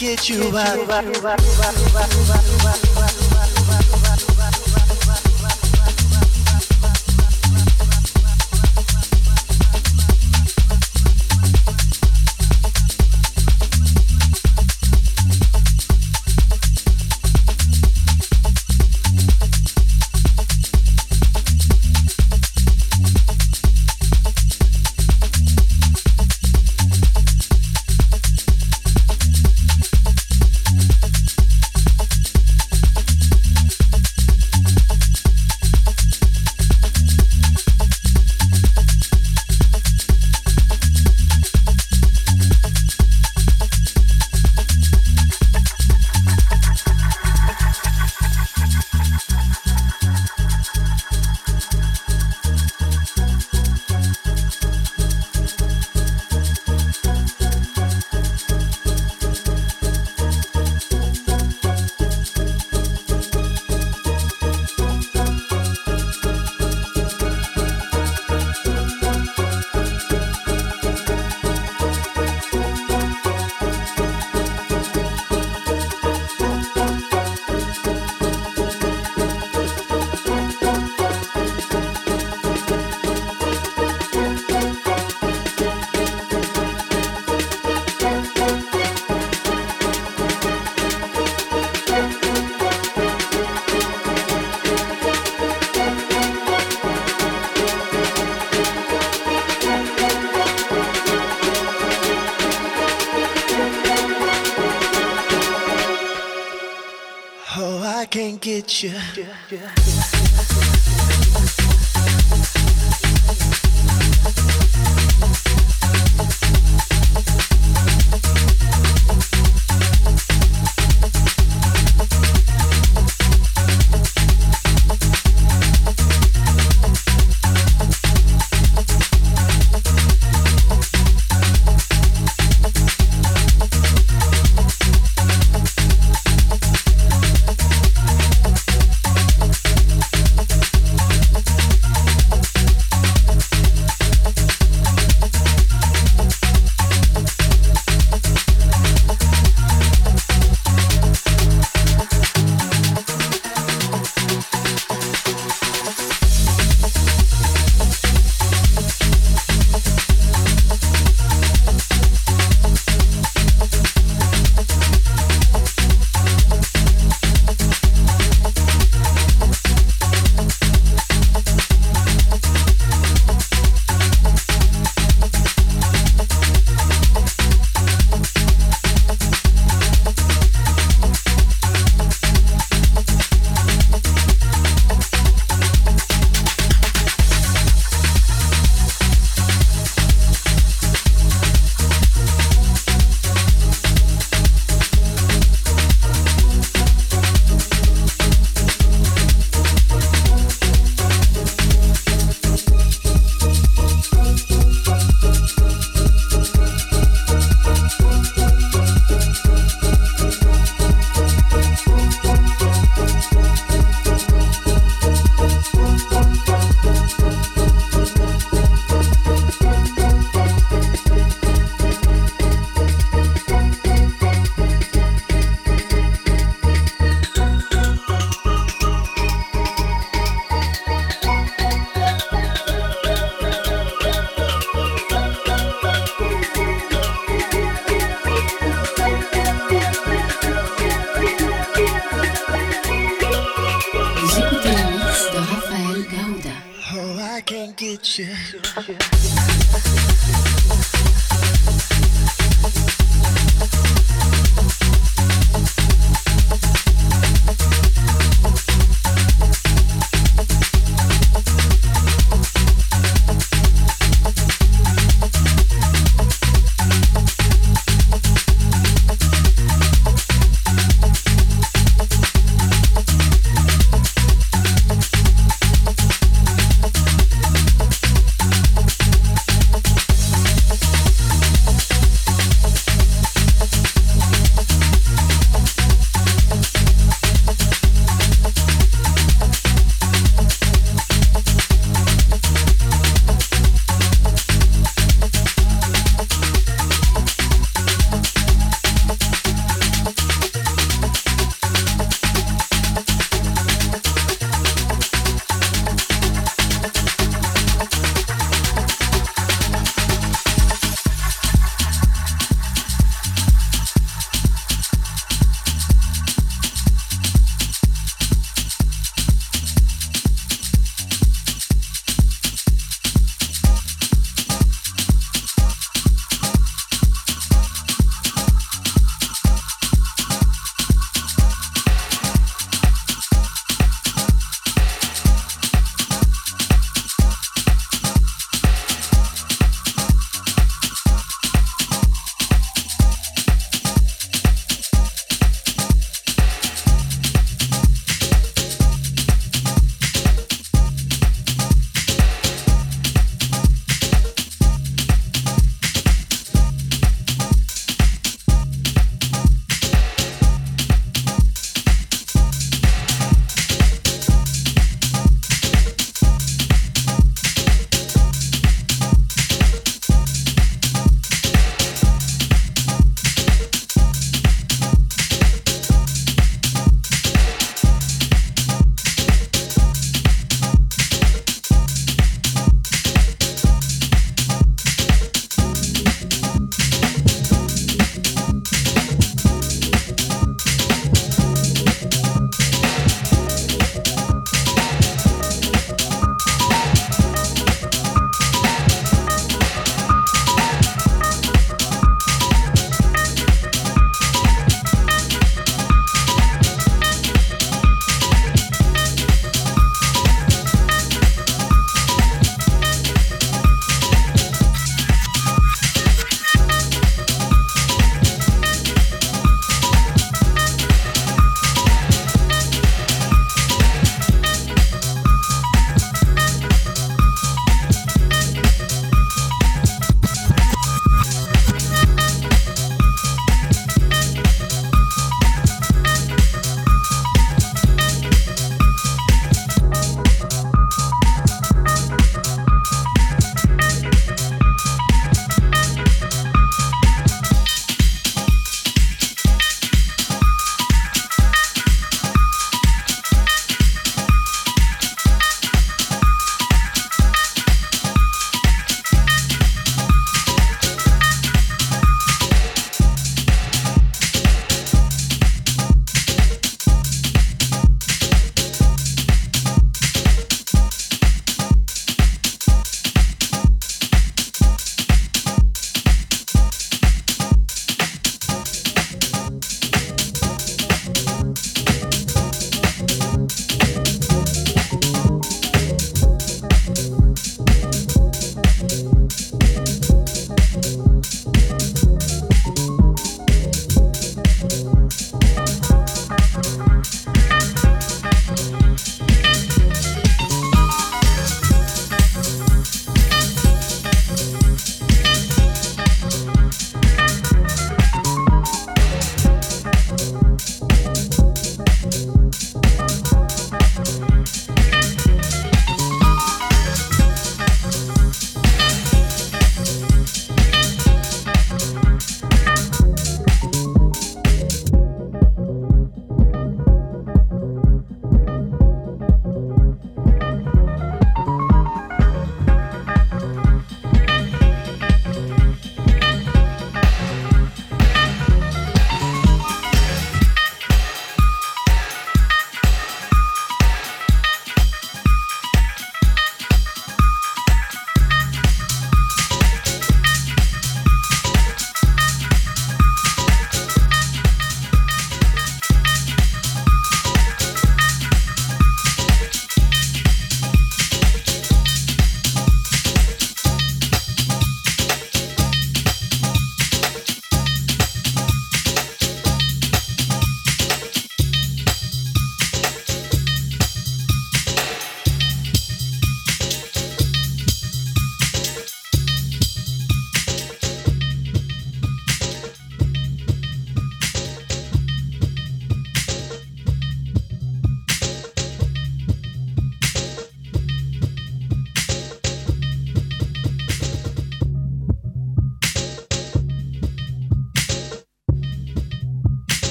Get you out. yeah, Yeah, yeah.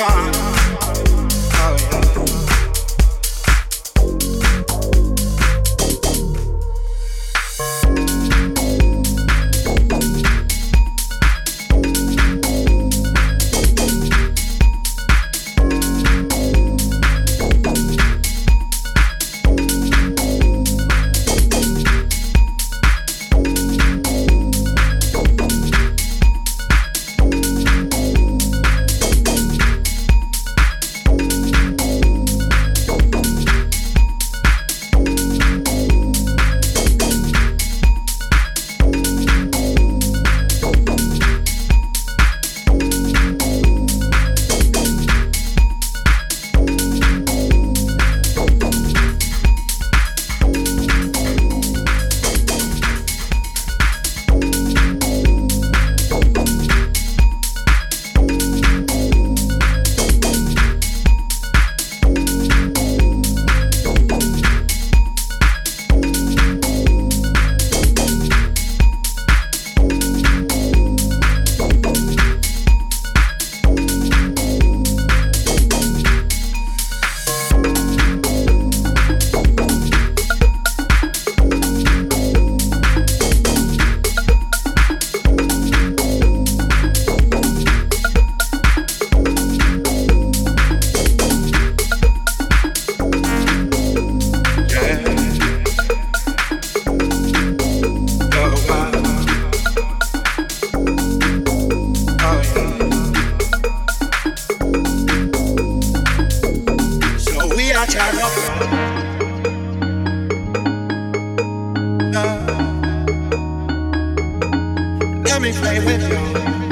one. Me play with you.